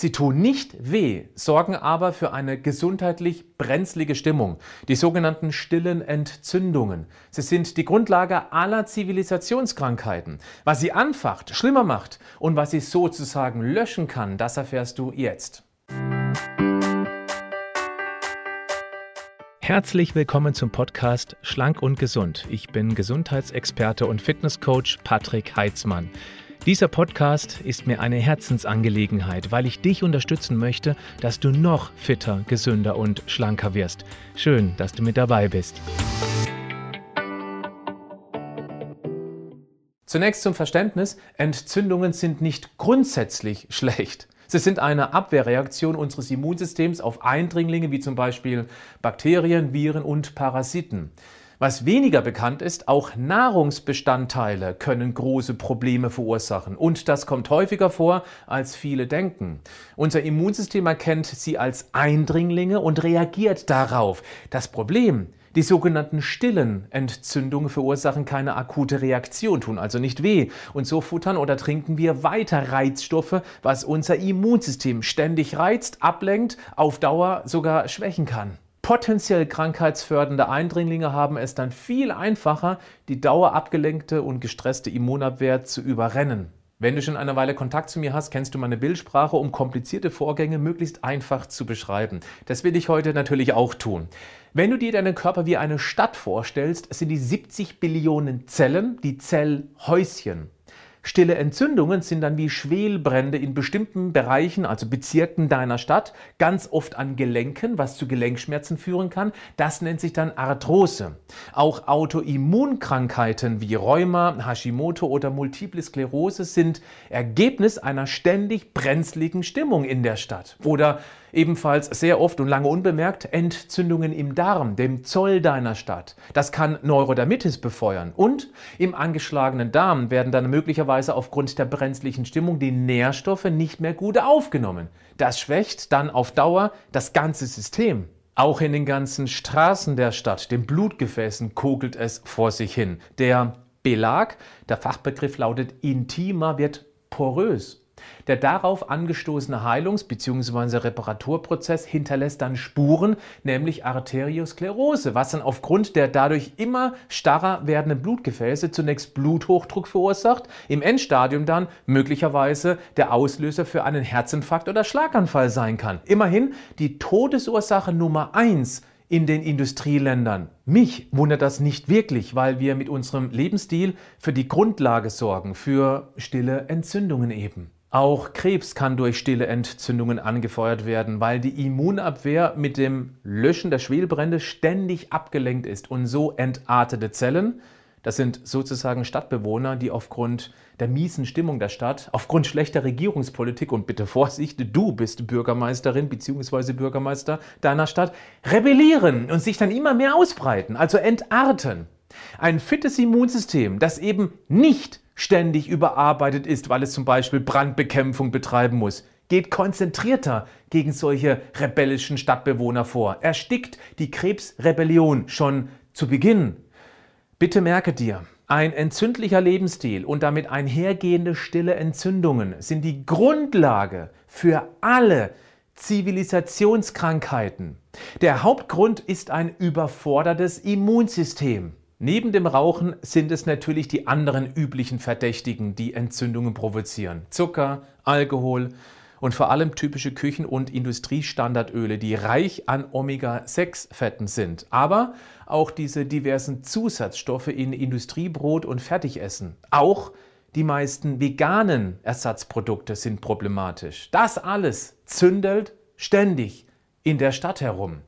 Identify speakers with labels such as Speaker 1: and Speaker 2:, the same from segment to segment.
Speaker 1: Sie tun nicht weh, sorgen aber für eine gesundheitlich brenzlige Stimmung, die sogenannten stillen Entzündungen. Sie sind die Grundlage aller Zivilisationskrankheiten. Was sie anfacht, schlimmer macht und was sie sozusagen löschen kann, das erfährst du jetzt. Herzlich willkommen zum Podcast Schlank und Gesund. Ich bin Gesundheitsexperte und Fitnesscoach Patrick Heitzmann. Dieser Podcast ist mir eine Herzensangelegenheit, weil ich dich unterstützen möchte, dass du noch fitter, gesünder und schlanker wirst. Schön, dass du mit dabei bist. Zunächst zum Verständnis, Entzündungen sind nicht grundsätzlich schlecht. Sie sind eine Abwehrreaktion unseres Immunsystems auf Eindringlinge wie zum Beispiel Bakterien, Viren und Parasiten. Was weniger bekannt ist, auch Nahrungsbestandteile können große Probleme verursachen. Und das kommt häufiger vor, als viele denken. Unser Immunsystem erkennt sie als Eindringlinge und reagiert darauf. Das Problem, die sogenannten stillen Entzündungen verursachen keine akute Reaktion, tun also nicht weh. Und so futtern oder trinken wir weiter Reizstoffe, was unser Immunsystem ständig reizt, ablenkt, auf Dauer sogar schwächen kann. Potenziell krankheitsfördernde Eindringlinge haben es dann viel einfacher, die dauerabgelenkte und gestresste Immunabwehr zu überrennen. Wenn du schon eine Weile Kontakt zu mir hast, kennst du meine Bildsprache, um komplizierte Vorgänge möglichst einfach zu beschreiben. Das will ich heute natürlich auch tun. Wenn du dir deinen Körper wie eine Stadt vorstellst, sind die 70 Billionen Zellen die Zellhäuschen. Stille Entzündungen sind dann wie Schwelbrände in bestimmten Bereichen, also Bezirken deiner Stadt, ganz oft an Gelenken, was zu Gelenkschmerzen führen kann. Das nennt sich dann Arthrose. Auch Autoimmunkrankheiten wie Rheuma, Hashimoto oder Multiple Sklerose sind Ergebnis einer ständig brenzligen Stimmung in der Stadt. Oder Ebenfalls sehr oft und lange unbemerkt Entzündungen im Darm, dem Zoll deiner Stadt. Das kann Neurodermitis befeuern. Und im angeschlagenen Darm werden dann möglicherweise aufgrund der brenzlichen Stimmung die Nährstoffe nicht mehr gut aufgenommen. Das schwächt dann auf Dauer das ganze System. Auch in den ganzen Straßen der Stadt, den Blutgefäßen, kokelt es vor sich hin. Der Belag, der Fachbegriff lautet intimer, wird porös. Der darauf angestoßene Heilungs- bzw. Reparaturprozess hinterlässt dann Spuren, nämlich Arteriosklerose, was dann aufgrund der dadurch immer starrer werdenden Blutgefäße zunächst Bluthochdruck verursacht, im Endstadium dann möglicherweise der Auslöser für einen Herzinfarkt oder Schlaganfall sein kann. Immerhin die Todesursache Nummer eins in den Industrieländern. Mich wundert das nicht wirklich, weil wir mit unserem Lebensstil für die Grundlage sorgen, für stille Entzündungen eben. Auch Krebs kann durch stille Entzündungen angefeuert werden, weil die Immunabwehr mit dem Löschen der Schwelbrände ständig abgelenkt ist und so entartete Zellen, das sind sozusagen Stadtbewohner, die aufgrund der miesen Stimmung der Stadt, aufgrund schlechter Regierungspolitik und bitte Vorsicht, du bist Bürgermeisterin bzw. Bürgermeister deiner Stadt, rebellieren und sich dann immer mehr ausbreiten, also entarten. Ein fittes Immunsystem, das eben nicht ständig überarbeitet ist, weil es zum Beispiel Brandbekämpfung betreiben muss, geht konzentrierter gegen solche rebellischen Stadtbewohner vor, erstickt die Krebsrebellion schon zu Beginn. Bitte merke dir, ein entzündlicher Lebensstil und damit einhergehende stille Entzündungen sind die Grundlage für alle Zivilisationskrankheiten. Der Hauptgrund ist ein überfordertes Immunsystem. Neben dem Rauchen sind es natürlich die anderen üblichen Verdächtigen, die Entzündungen provozieren. Zucker, Alkohol und vor allem typische Küchen- und Industriestandardöle, die reich an Omega-6-Fetten sind. Aber auch diese diversen Zusatzstoffe in Industriebrot und Fertigessen. Auch die meisten veganen Ersatzprodukte sind problematisch. Das alles zündelt ständig in der Stadt herum.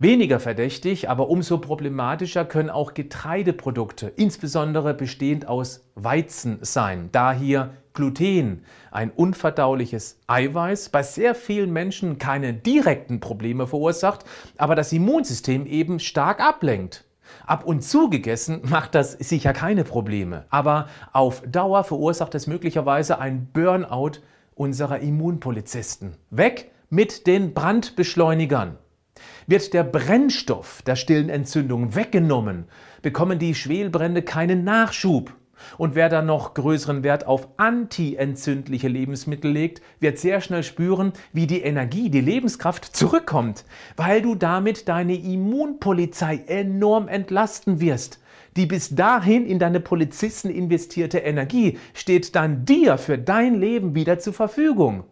Speaker 1: Weniger verdächtig, aber umso problematischer können auch Getreideprodukte, insbesondere bestehend aus Weizen, sein. Da hier Gluten, ein unverdauliches Eiweiß, bei sehr vielen Menschen keine direkten Probleme verursacht, aber das Immunsystem eben stark ablenkt. Ab und zu gegessen macht das sicher keine Probleme, aber auf Dauer verursacht es möglicherweise ein Burnout unserer Immunpolizisten. Weg mit den Brandbeschleunigern. Wird der Brennstoff der stillen Entzündung weggenommen, bekommen die Schwelbrände keinen Nachschub. Und wer dann noch größeren Wert auf antientzündliche Lebensmittel legt, wird sehr schnell spüren, wie die Energie, die Lebenskraft zurückkommt, weil du damit deine Immunpolizei enorm entlasten wirst. Die bis dahin in deine Polizisten investierte Energie steht dann dir für dein Leben wieder zur Verfügung.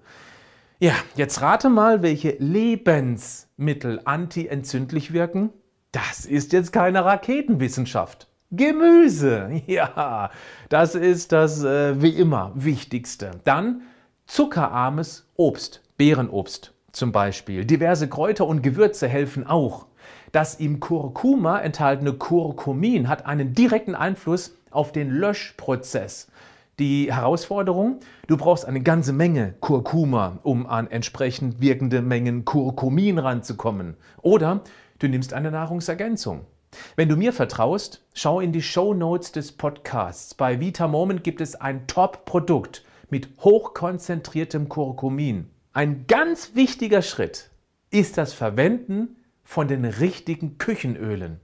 Speaker 1: Ja, jetzt rate mal, welche Lebensmittel antientzündlich wirken. Das ist jetzt keine Raketenwissenschaft. Gemüse, ja, das ist das äh, wie immer Wichtigste. Dann zuckerarmes Obst, Beerenobst zum Beispiel. Diverse Kräuter und Gewürze helfen auch. Das im Kurkuma enthaltene Kurkumin hat einen direkten Einfluss auf den Löschprozess. Die Herausforderung, du brauchst eine ganze Menge Kurkuma, um an entsprechend wirkende Mengen Kurkumin ranzukommen. Oder du nimmst eine Nahrungsergänzung. Wenn du mir vertraust, schau in die Show Notes des Podcasts. Bei Vita Moment gibt es ein Top-Produkt mit hochkonzentriertem Kurkumin. Ein ganz wichtiger Schritt ist das Verwenden von den richtigen Küchenölen.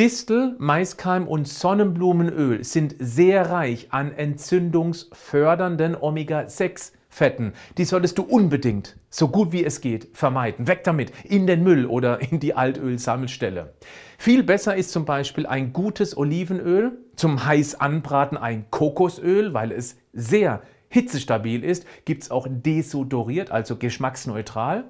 Speaker 1: Distel, Maiskeim und Sonnenblumenöl sind sehr reich an entzündungsfördernden Omega-6-Fetten. Die solltest du unbedingt, so gut wie es geht, vermeiden. Weg damit, in den Müll oder in die Altölsammelstelle. Viel besser ist zum Beispiel ein gutes Olivenöl, zum heiß anbraten ein Kokosöl, weil es sehr hitzestabil ist, gibt es auch desodoriert, also geschmacksneutral.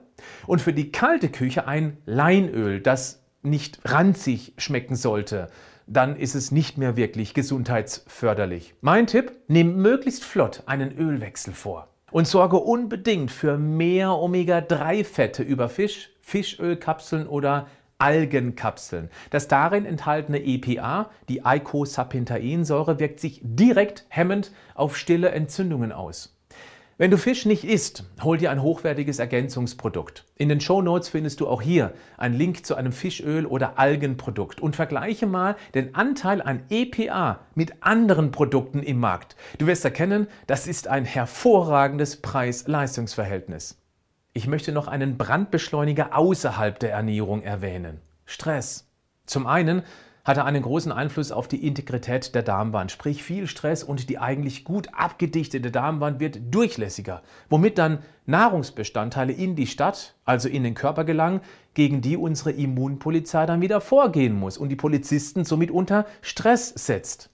Speaker 1: Und für die kalte Küche ein Leinöl, das nicht ranzig schmecken sollte. Dann ist es nicht mehr wirklich gesundheitsförderlich. Mein Tipp, nimm möglichst flott einen Ölwechsel vor. Und sorge unbedingt für mehr Omega-3-Fette über Fisch, Fischölkapseln oder Algenkapseln. Das darin enthaltene EPA, die Eicosapentaensäure, wirkt sich direkt hemmend auf stille Entzündungen aus. Wenn du Fisch nicht isst, hol dir ein hochwertiges Ergänzungsprodukt. In den Show Notes findest du auch hier einen Link zu einem Fischöl oder Algenprodukt und vergleiche mal den Anteil an EPA mit anderen Produkten im Markt. Du wirst erkennen, das ist ein hervorragendes Preis-Leistungs-Verhältnis. Ich möchte noch einen Brandbeschleuniger außerhalb der Ernährung erwähnen. Stress. Zum einen hat er einen großen Einfluss auf die Integrität der Darmwand, sprich viel Stress und die eigentlich gut abgedichtete Darmwand wird durchlässiger, womit dann Nahrungsbestandteile in die Stadt, also in den Körper gelangen, gegen die unsere Immunpolizei dann wieder vorgehen muss und die Polizisten somit unter Stress setzt.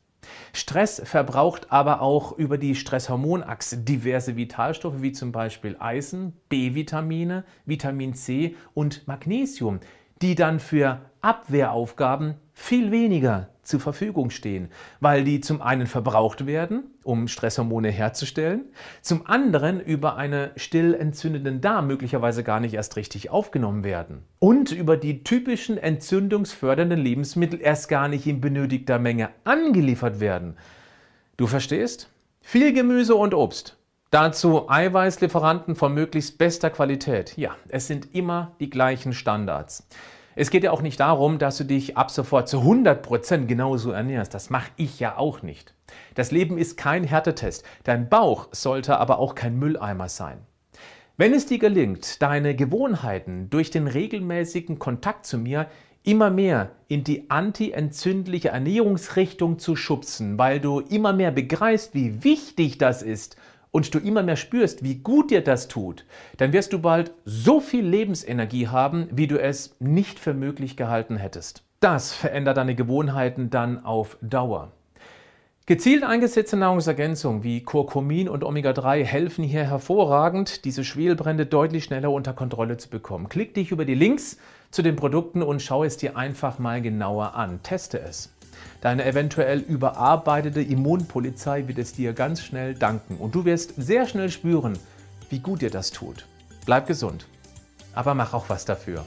Speaker 1: Stress verbraucht aber auch über die Stresshormonachse diverse Vitalstoffe wie zum Beispiel Eisen, B-Vitamine, Vitamin C und Magnesium, die dann für Abwehraufgaben viel weniger zur Verfügung stehen, weil die zum einen verbraucht werden, um Stresshormone herzustellen, zum anderen über einen still entzündenden Darm möglicherweise gar nicht erst richtig aufgenommen werden und über die typischen entzündungsfördernden Lebensmittel erst gar nicht in benötigter Menge angeliefert werden. Du verstehst? Viel Gemüse und Obst. Dazu Eiweißlieferanten von möglichst bester Qualität. Ja, es sind immer die gleichen Standards. Es geht ja auch nicht darum, dass du dich ab sofort zu 100% genauso ernährst. Das mache ich ja auch nicht. Das Leben ist kein Härtetest. Dein Bauch sollte aber auch kein Mülleimer sein. Wenn es dir gelingt, deine Gewohnheiten durch den regelmäßigen Kontakt zu mir immer mehr in die anti-entzündliche Ernährungsrichtung zu schubsen, weil du immer mehr begreifst, wie wichtig das ist und du immer mehr spürst, wie gut dir das tut, dann wirst du bald so viel Lebensenergie haben, wie du es nicht für möglich gehalten hättest. Das verändert deine Gewohnheiten dann auf Dauer. Gezielt eingesetzte Nahrungsergänzungen wie Kurkumin und Omega-3 helfen hier hervorragend, diese Schwelbrände deutlich schneller unter Kontrolle zu bekommen. Klick dich über die Links zu den Produkten und schau es dir einfach mal genauer an. Teste es. Deine eventuell überarbeitete Immunpolizei wird es dir ganz schnell danken und du wirst sehr schnell spüren, wie gut dir das tut. Bleib gesund, aber mach auch was dafür.